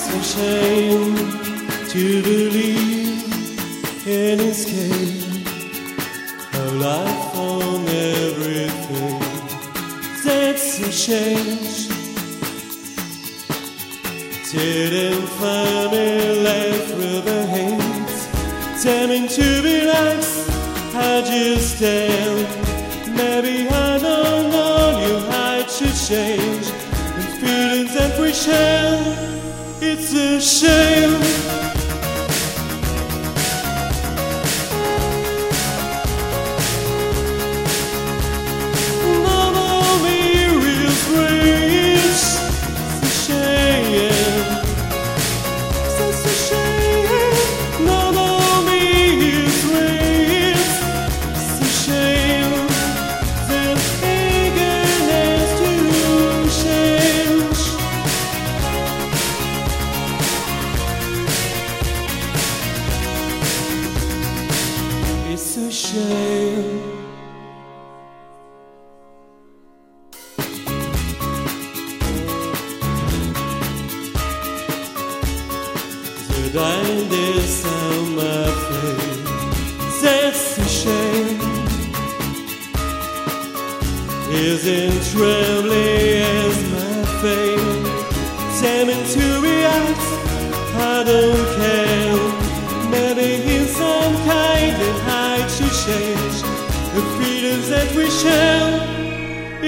It's a shame to believe in escape. A life on everything. That's a change. Didn't find me left with a hate. Damning to be nice, I just am. Maybe I don't know you, I should change. And feelings that we share. It's a shame. A shame. Did I this on my face? That's a shame. Isn't trembling as my fate? Damning to react, I don't care.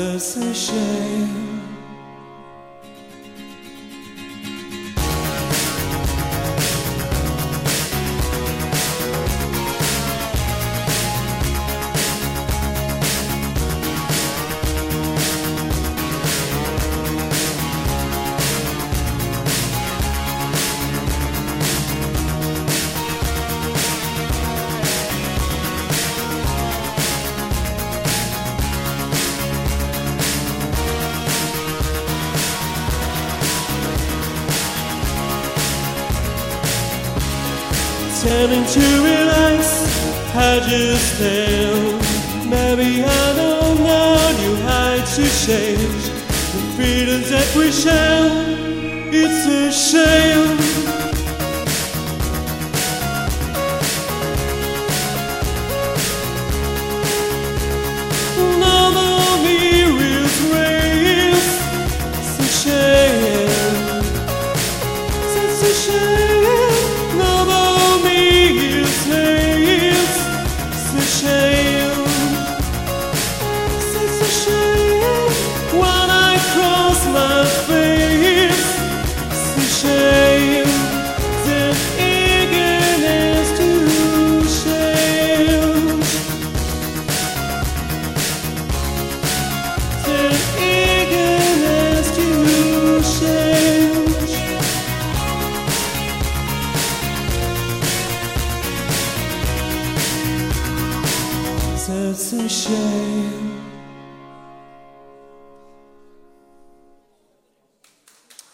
It's a shame. To relax, I just am. Maybe I don't know you hide to change the freedoms that we share. It's a shame. It's. It's a shame.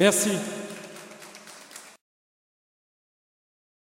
Merci.